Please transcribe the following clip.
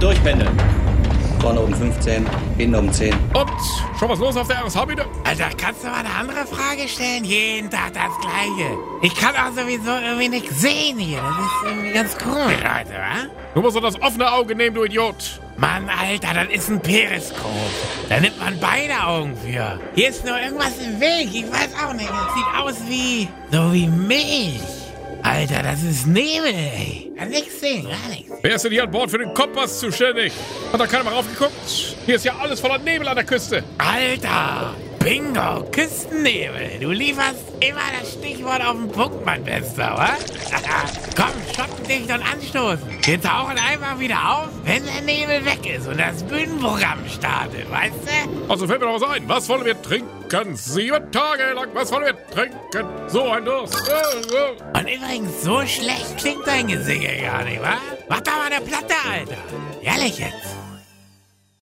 und durchpendeln. Vorne um 15, hinten um 10. Und schon was los auf der RSH wieder? Alter, kannst du mal eine andere Frage stellen? Jeden Tag das Gleiche. Ich kann auch sowieso irgendwie nichts sehen hier. Das ist irgendwie ganz komisch, Leute, wa? Du musst doch das offene Auge nehmen, du Idiot. Mann, Alter, das ist ein Periskop. Da nimmt man beide Augen für. Hier ist nur irgendwas im Weg. Ich weiß auch nicht. Das sieht aus wie... so wie Milch. Alter, das ist Nebel, ey. Kann nix sehen, gar nichts. Wer ist denn hier an Bord für den Kompass zuständig? Hat da keiner mal raufgeguckt? Hier ist ja alles voller Nebel an der Küste. Alter, Bingo, Küstennebel. Du lieferst immer das Stichwort auf den Punkt, mein Bester, wa? Komm, shoppen dich und anstoßen. Wir tauchen einfach wieder auf, wenn der Nebel weg ist und das Bühnenprogramm startet, weißt du? Also fällt mir noch was ein. Was wollen wir trinken? Sieben Tage lang. Was wollen wir trinken? So ein Durst. Und übrigens, so schlecht klingt dein Gesinge gar nicht, wa? Mach doch mal eine Platte, Alter. Ehrlich jetzt.